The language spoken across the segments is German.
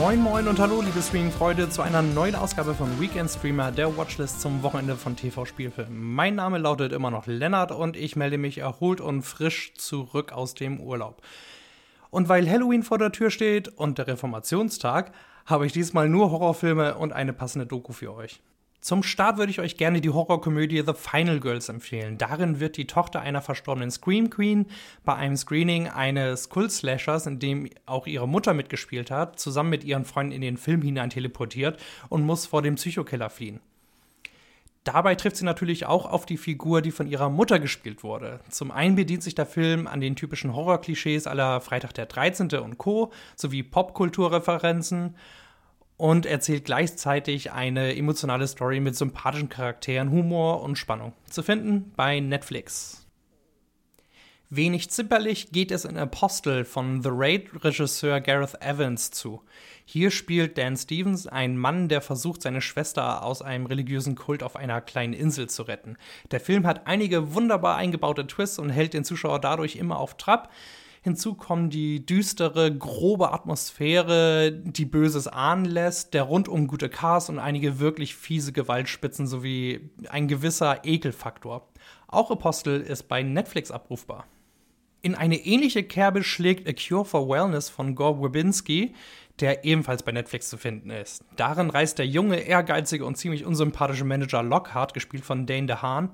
Moin Moin und hallo liebe Streaming-Freunde zu einer neuen Ausgabe von Weekend Streamer, der Watchlist zum Wochenende von TV-Spielfilmen. Mein Name lautet immer noch Lennart und ich melde mich erholt und frisch zurück aus dem Urlaub. Und weil Halloween vor der Tür steht und der Reformationstag, habe ich diesmal nur Horrorfilme und eine passende Doku für euch. Zum Start würde ich euch gerne die Horrorkomödie The Final Girls empfehlen. Darin wird die Tochter einer verstorbenen Scream Queen bei einem Screening eines Kult-Slashers, in dem auch ihre Mutter mitgespielt hat, zusammen mit ihren Freunden in den Film hinein teleportiert und muss vor dem Psychokiller fliehen. Dabei trifft sie natürlich auch auf die Figur, die von ihrer Mutter gespielt wurde. Zum einen bedient sich der Film an den typischen Horrorklischees aller Freitag der 13. und Co. sowie Popkulturreferenzen und erzählt gleichzeitig eine emotionale Story mit sympathischen Charakteren, Humor und Spannung. Zu finden bei Netflix. Wenig zimperlich geht es in Apostle von The Raid-Regisseur Gareth Evans zu. Hier spielt Dan Stevens einen Mann, der versucht, seine Schwester aus einem religiösen Kult auf einer kleinen Insel zu retten. Der Film hat einige wunderbar eingebaute Twists und hält den Zuschauer dadurch immer auf Trab. Hinzu kommen die düstere, grobe Atmosphäre, die Böses ahnen lässt, der rundum gute Cast und einige wirklich fiese Gewaltspitzen sowie ein gewisser Ekelfaktor. Auch Apostel ist bei Netflix abrufbar. In eine ähnliche Kerbe schlägt A Cure for Wellness von Gore Wibinski, der ebenfalls bei Netflix zu finden ist. Darin reist der junge, ehrgeizige und ziemlich unsympathische Manager Lockhart, gespielt von Dane DeHaan,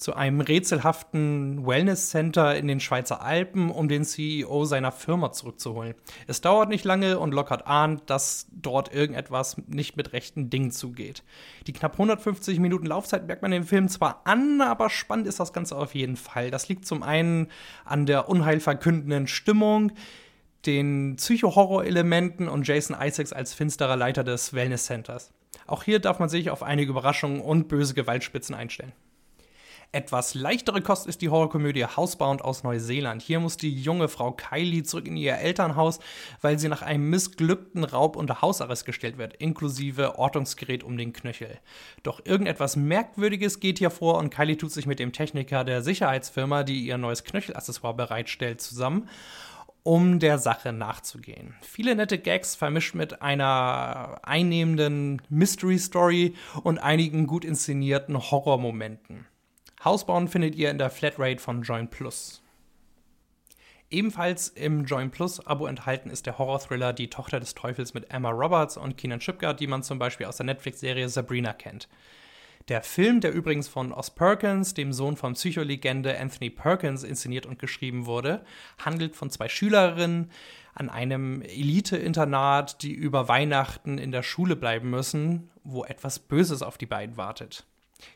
zu einem rätselhaften Wellness-Center in den Schweizer Alpen, um den CEO seiner Firma zurückzuholen. Es dauert nicht lange und Lockhart ahnt, dass dort irgendetwas nicht mit rechten Dingen zugeht. Die knapp 150 Minuten Laufzeit merkt man im Film zwar an, aber spannend ist das Ganze auf jeden Fall. Das liegt zum einen an der unheilverkündenden Stimmung, den Psycho-Horror-Elementen und Jason Isaacs als finsterer Leiter des Wellness Centers. Auch hier darf man sich auf einige Überraschungen und böse Gewaltspitzen einstellen. Etwas leichtere Kost ist die Horrorkomödie Housebound aus Neuseeland. Hier muss die junge Frau Kylie zurück in ihr Elternhaus, weil sie nach einem missglückten Raub unter Hausarrest gestellt wird, inklusive Ortungsgerät um den Knöchel. Doch irgendetwas Merkwürdiges geht hier vor und Kylie tut sich mit dem Techniker der Sicherheitsfirma, die ihr neues Knöchelaccessoire bereitstellt, zusammen um der Sache nachzugehen. Viele nette Gags vermischt mit einer einnehmenden Mystery Story und einigen gut inszenierten Horrormomenten. Hausbauen findet ihr in der Flatrate von Join Plus. Ebenfalls im Join Plus Abo enthalten ist der Horror-Thriller Die Tochter des Teufels mit Emma Roberts und Keenan Shipgard, die man zum Beispiel aus der Netflix-Serie Sabrina kennt. Der Film, der übrigens von Oz Perkins, dem Sohn von Psycholegende Anthony Perkins, inszeniert und geschrieben wurde, handelt von zwei Schülerinnen an einem Elite-Internat, die über Weihnachten in der Schule bleiben müssen, wo etwas Böses auf die beiden wartet.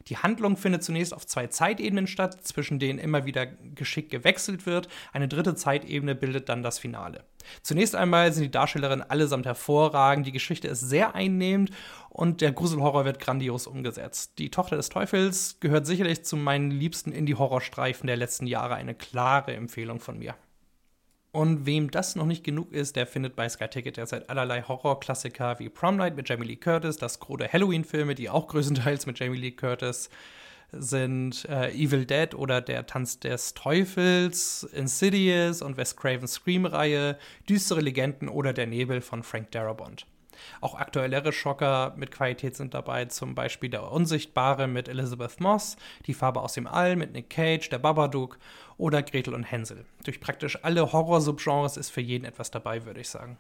Die Handlung findet zunächst auf zwei Zeitebenen statt, zwischen denen immer wieder geschickt gewechselt wird. Eine dritte Zeitebene bildet dann das Finale. Zunächst einmal sind die Darstellerinnen allesamt hervorragend, die Geschichte ist sehr einnehmend und der Gruselhorror wird grandios umgesetzt. Die Tochter des Teufels gehört sicherlich zu meinen liebsten Indie-Horrorstreifen der letzten Jahre, eine klare Empfehlung von mir. Und wem das noch nicht genug ist, der findet bei Sky Ticket derzeit allerlei Horrorklassiker wie Prom Night mit Jamie Lee Curtis, das Gros der Halloween-Filme, die auch größtenteils mit Jamie Lee Curtis sind äh, Evil Dead oder Der Tanz des Teufels, Insidious und Wes Cravens Scream-Reihe, Düstere Legenden oder Der Nebel von Frank Darabont. Auch aktuellere Schocker mit Qualität sind dabei, zum Beispiel Der Unsichtbare mit Elizabeth Moss, Die Farbe aus dem All mit Nick Cage, Der Babadook oder Gretel und Hänsel. Durch praktisch alle Horror-Subgenres ist für jeden etwas dabei, würde ich sagen.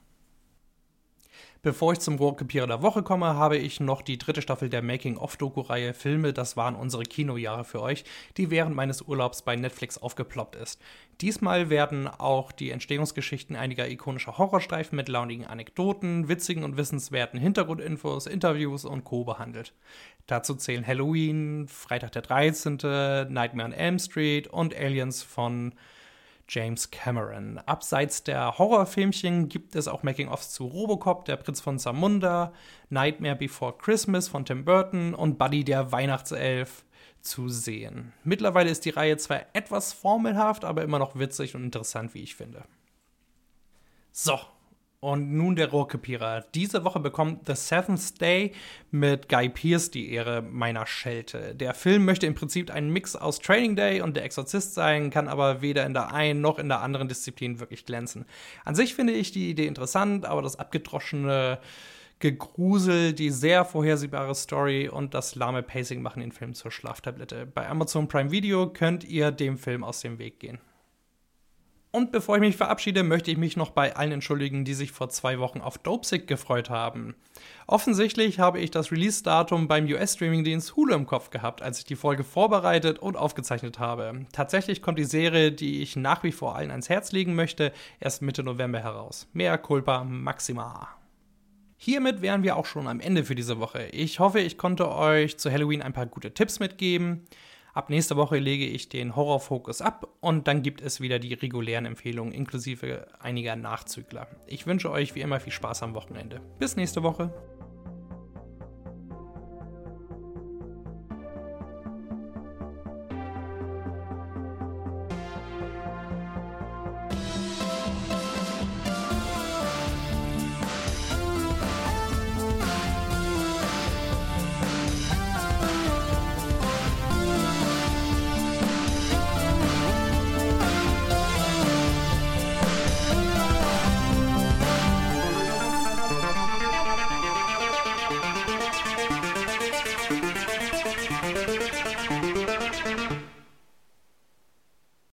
Bevor ich zum Rohrkrepierer der Woche komme, habe ich noch die dritte Staffel der Making-of-Doku-Reihe Filme, das waren unsere Kinojahre für euch, die während meines Urlaubs bei Netflix aufgeploppt ist. Diesmal werden auch die Entstehungsgeschichten einiger ikonischer Horrorstreifen mit launigen Anekdoten, witzigen und wissenswerten Hintergrundinfos, Interviews und Co. behandelt. Dazu zählen Halloween, Freitag der 13., Nightmare on Elm Street und Aliens von James Cameron. Abseits der Horrorfilmchen gibt es auch Making-ofs zu Robocop, der Prinz von Zamunda, Nightmare Before Christmas von Tim Burton und Buddy der Weihnachtself zu sehen. Mittlerweile ist die Reihe zwar etwas formelhaft, aber immer noch witzig und interessant, wie ich finde. So, Und nun der Rohrkrepierer. Diese Woche bekommt The Seventh Day mit Guy Pearce die Ehre meiner Schelte. Der Film möchte im Prinzip ein Mix aus Training Day und Der Exorzist sein, kann aber weder in der einen noch in der anderen Disziplin wirklich glänzen. An sich finde ich die Idee interessant, aber das abgedroschene Gegrusel, die sehr vorhersehbare Story und das lahme Pacing machen den Film zur Schlaftablette. Bei Amazon Prime Video könnt ihr dem Film aus dem Weg gehen. Und bevor ich mich verabschiede, möchte ich mich noch bei allen entschuldigen, die sich vor zwei Wochen auf Dopesick gefreut haben. Offensichtlich habe ich das Release-Datum beim US-Streaming-Dienst Hulu im Kopf gehabt, als ich die Folge vorbereitet und aufgezeichnet habe. Tatsächlich kommt die Serie, die ich nach wie vor allen ans Herz legen möchte, erst Mitte November heraus. Mehr Culpa Maxima. Hiermit wären wir auch schon am Ende für diese Woche. Ich hoffe, ich konnte euch zu Halloween ein paar gute Tipps mitgeben. Ab nächster Woche lege ich den Horrorfokus ab und dann gibt es wieder die regulären Empfehlungen inklusive einiger Nachzügler. Ich wünsche euch wie immer viel Spaß am Wochenende. Bis nächste Woche.